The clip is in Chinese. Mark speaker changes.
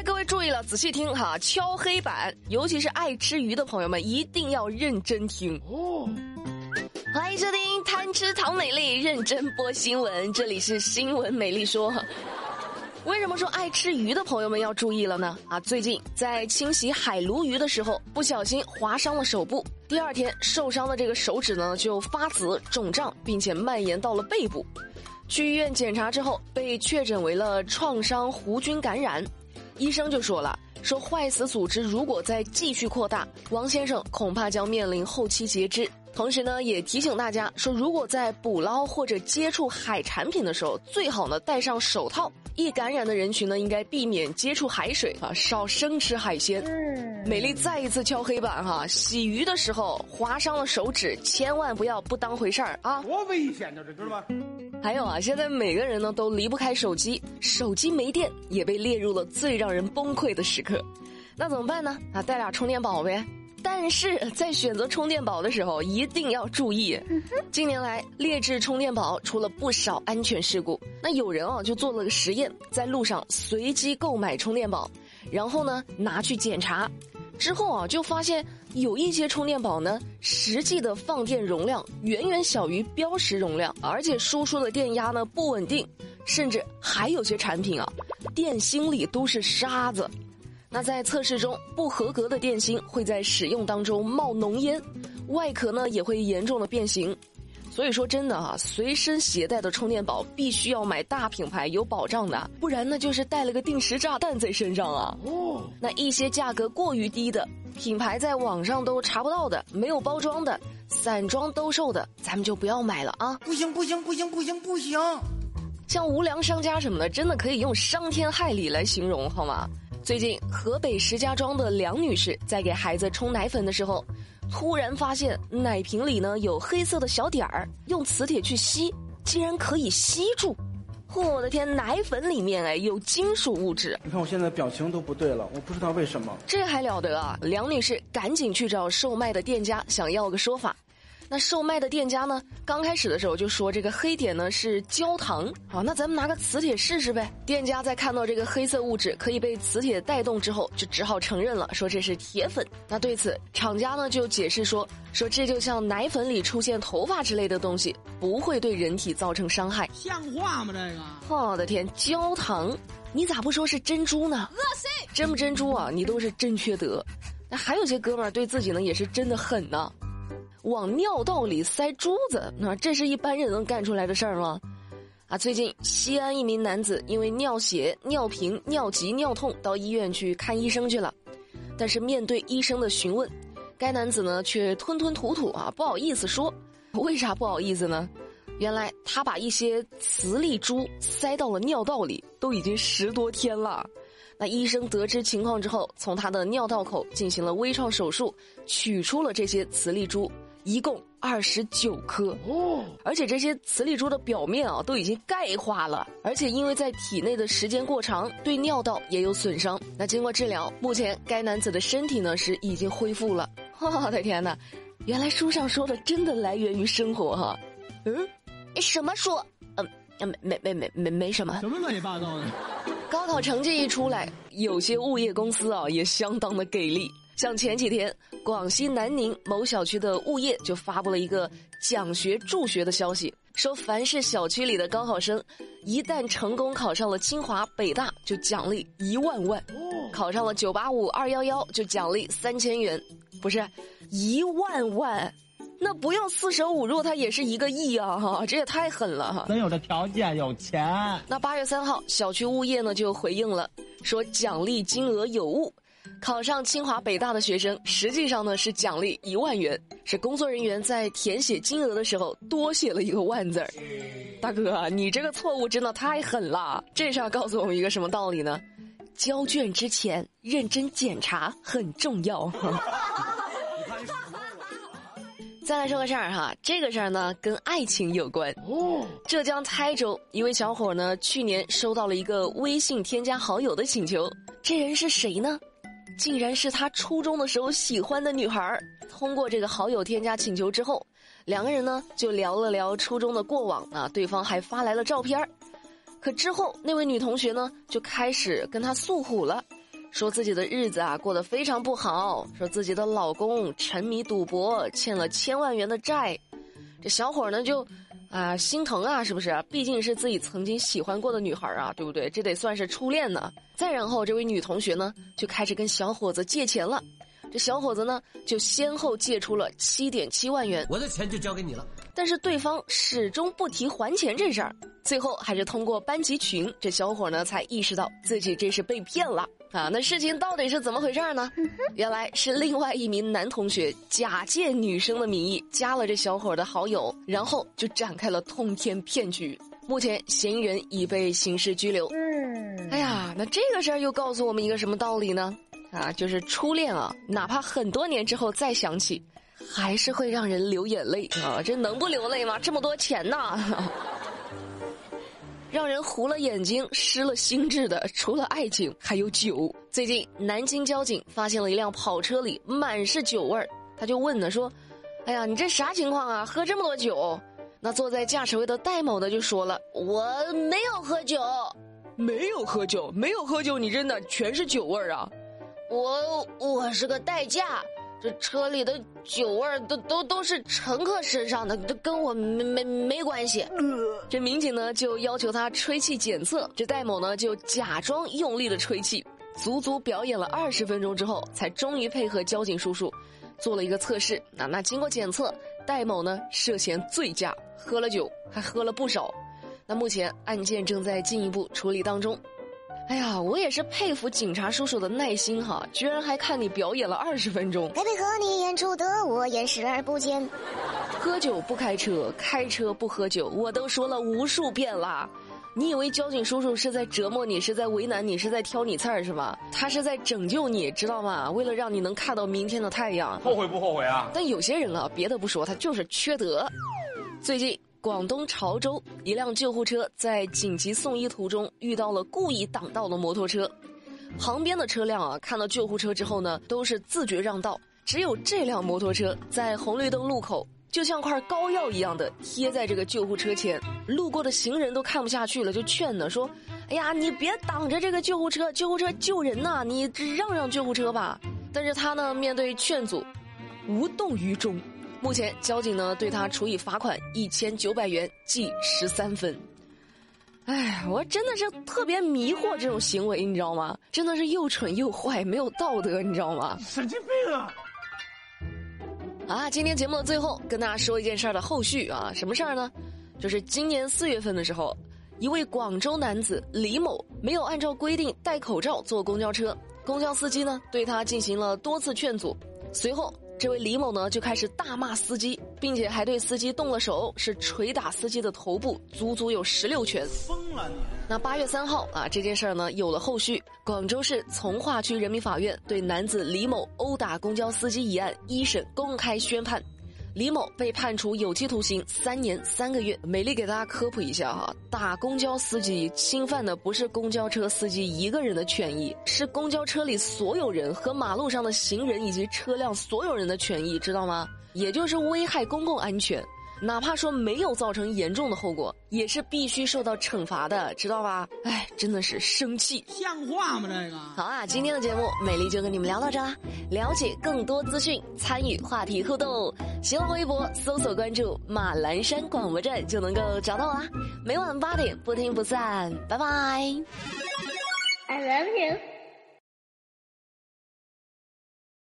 Speaker 1: 来，各位注意了，仔细听哈，敲黑板，尤其是爱吃鱼的朋友们，一定要认真听哦。欢迎收听《贪吃糖美丽》，认真播新闻，这里是新闻美丽说。为什么说爱吃鱼的朋友们要注意了呢？啊，最近在清洗海鲈鱼的时候，不小心划伤了手部，第二天受伤的这个手指呢就发紫肿胀，并且蔓延到了背部。去医院检查之后，被确诊为了创伤弧菌感染。医生就说了，说坏死组织如果再继续扩大，王先生恐怕将面临后期截肢。同时呢，也提醒大家说，如果在捕捞或者接触海产品的时候，最好呢戴上手套。易感染的人群呢，应该避免接触海水啊，少生吃海鲜。美丽再一次敲黑板哈，洗鱼的时候划伤了手指，千万不要不当回事儿啊！
Speaker 2: 多危险呢，这知道吗？
Speaker 1: 还有啊，现在每个人呢都离不开手机，手机没电也被列入了最让人崩溃的时刻。那怎么办呢？啊，带俩充电宝呗。但是在选择充电宝的时候，一定要注意。近年来，劣质充电宝出了不少安全事故。那有人啊，就做了个实验，在路上随机购买充电宝，然后呢拿去检查，之后啊就发现有一些充电宝呢，实际的放电容量远远小于标识容量，而且输出的电压呢不稳定，甚至还有些产品啊，电芯里都是沙子。那在测试中，不合格的电芯会在使用当中冒浓烟，外壳呢也会严重的变形。所以说真的啊，随身携带的充电宝必须要买大品牌有保障的，不然呢就是带了个定时炸弹在身上啊。哦，那一些价格过于低的品牌，在网上都查不到的，没有包装的，散装兜售的，咱们就不要买了啊。
Speaker 2: 不行不行不行不行不行，
Speaker 1: 像无良商家什么的，真的可以用伤天害理来形容好吗？最近，河北石家庄的梁女士在给孩子冲奶粉的时候，突然发现奶瓶里呢有黑色的小点儿，用磁铁去吸，竟然可以吸住！我的天，奶粉里面哎有金属物质！
Speaker 2: 你看我现在表情都不对了，我不知道为什么。
Speaker 1: 这还了得啊！梁女士赶紧去找售卖的店家，想要个说法。那售卖的店家呢？刚开始的时候就说这个黑点呢是焦糖啊，那咱们拿个磁铁试试呗。店家在看到这个黑色物质可以被磁铁带动之后，就只好承认了，说这是铁粉。那对此，厂家呢就解释说，说这就像奶粉里出现头发之类的东西，不会对人体造成伤害。
Speaker 2: 像话吗？这
Speaker 1: 个？我的天，焦糖，你咋不说是珍珠呢？恶心！真不珍珠啊？你都是真缺德。那还有些哥们儿对自己呢也是真的狠呢。往尿道里塞珠子，那这是一般人能干出来的事儿吗？啊，最近西安一名男子因为尿血、尿频、尿急、尿痛到医院去看医生去了，但是面对医生的询问，该男子呢却吞吞吐吐啊，不好意思说。为啥不好意思呢？原来他把一些磁力珠塞到了尿道里，都已经十多天了。那医生得知情况之后，从他的尿道口进行了微创手术，取出了这些磁力珠。一共二十九颗哦，而且这些磁力珠的表面啊都已经钙化了，而且因为在体内的时间过长，对尿道也有损伤。那经过治疗，目前该男子的身体呢是已经恢复了。我的天哪，原来书上说的真的来源于生活哈。嗯，什么书？嗯，没没没没没没什么。
Speaker 2: 什么乱七八糟的？
Speaker 1: 高考成绩一出来，有些物业公司啊也相当的给力。像前几天，广西南宁某小区的物业就发布了一个奖学助学的消息，说凡是小区里的高考生，一旦成功考上了清华、北大，就奖励一万万；考上了九八五、二幺幺，就奖励三千元。不是一万万，那不用四舍五入，它也是一个亿啊！哈，这也太狠了哈！
Speaker 2: 能有的条件有钱。
Speaker 1: 那八月三号，小区物业呢就回应了，说奖励金额有误。考上清华北大的学生，实际上呢是奖励一万元，是工作人员在填写金额的时候多写了一个万字儿。大哥，你这个错误真的太狠了！这事儿告诉我们一个什么道理呢？交卷之前认真检查很重要。再来说个事儿哈，这个事儿呢跟爱情有关。哦，浙江台州一位小伙呢，去年收到了一个微信添加好友的请求，这人是谁呢？竟然是他初中的时候喜欢的女孩儿通过这个好友添加请求之后，两个人呢就聊了聊初中的过往啊，对方还发来了照片儿可之后那位女同学呢就开始跟他诉苦了，说自己的日子啊过得非常不好，说自己的老公沉迷赌博，欠了千万元的债。这小伙呢就，啊心疼啊，是不是？毕竟是自己曾经喜欢过的女孩啊，对不对？这得算是初恋呢。再然后，这位女同学呢就开始跟小伙子借钱了。这小伙子呢就先后借出了七点七万元，
Speaker 3: 我的钱就交给你了。
Speaker 1: 但是对方始终不提还钱这事儿。最后还是通过班级群，这小伙呢才意识到自己这是被骗了啊！那事情到底是怎么回事呢？原来是另外一名男同学假借女生的名义加了这小伙的好友，然后就展开了通天骗局。目前嫌疑人已被刑事拘留。嗯哎呀，那这个事儿又告诉我们一个什么道理呢？啊，就是初恋啊，哪怕很多年之后再想起，还是会让人流眼泪啊！这能不流泪吗？这么多钱呢！让人糊了眼睛、失了心智的，除了爱情，还有酒。最近，南京交警发现了一辆跑车里满是酒味儿，他就问呢说：“哎呀，你这啥情况啊？喝这么多酒？”那坐在驾驶位的戴某呢就说了：“我没有喝酒，
Speaker 4: 没有喝酒，没有喝酒，你真的全是酒味儿啊！
Speaker 5: 我我是个代驾。”这车里的酒味儿都都都是乘客身上的，都跟我没没没关系。
Speaker 1: 这民警呢就要求他吹气检测，这戴某呢就假装用力的吹气，足足表演了二十分钟之后，才终于配合交警叔叔做了一个测试。那那经过检测，戴某呢涉嫌醉驾，喝了酒，还喝了不少。那目前案件正在进一步处理当中。哎呀，我也是佩服警察叔叔的耐心哈，居然还看你表演了二十分钟。
Speaker 6: 该配合你演出的我演视而不见。
Speaker 1: 喝酒不开车，开车不喝酒，我都说了无数遍啦。你以为交警叔叔是在折磨你，是在为难你，是在挑你刺儿是吗？他是在拯救你，知道吗？为了让你能看到明天的太阳。
Speaker 7: 后悔不后悔啊？
Speaker 1: 但有些人啊，别的不说，他就是缺德。最近。广东潮州一辆救护车在紧急送医途中遇到了故意挡道的摩托车，旁边的车辆啊看到救护车之后呢，都是自觉让道，只有这辆摩托车在红绿灯路口就像块膏药一样的贴在这个救护车前，路过的行人都看不下去了，就劝呢说：“哎呀，你别挡着这个救护车，救护车救人呐，你让让救护车吧。”但是他呢面对劝阻，无动于衷。目前交警呢对他处以罚款一千九百元，记十三分。哎，我真的是特别迷惑这种行为，你知道吗？真的是又蠢又坏，没有道德，你知道吗？
Speaker 2: 神经病啊！
Speaker 1: 啊，今天节目的最后跟大家说一件事儿的后续啊，什么事儿呢？就是今年四月份的时候，一位广州男子李某没有按照规定戴口罩坐公交车，公交司机呢对他进行了多次劝阻，随后。这位李某呢就开始大骂司机，并且还对司机动了手，是捶打司机的头部，足足有十六拳。
Speaker 2: 疯了你！
Speaker 1: 那八月三号啊，这件事儿呢有了后续，广州市从化区人民法院对男子李某殴打公交司机一案一审公开宣判。李某被判处有期徒刑三年三个月。美丽给大家科普一下哈，打公交司机侵犯的不是公交车司机一个人的权益，是公交车里所有人和马路上的行人以及车辆所有人的权益，知道吗？也就是危害公共安全。哪怕说没有造成严重的后果，也是必须受到惩罚的，知道吧？哎，真的是生气，
Speaker 2: 像话吗？这个
Speaker 1: 好啊，今天的节目美丽就跟你们聊到这啦。了解更多资讯，参与话题互动，新浪微博搜索关注马栏山广播站就能够找到啦。每晚八点不听不散，拜拜。
Speaker 6: I love you.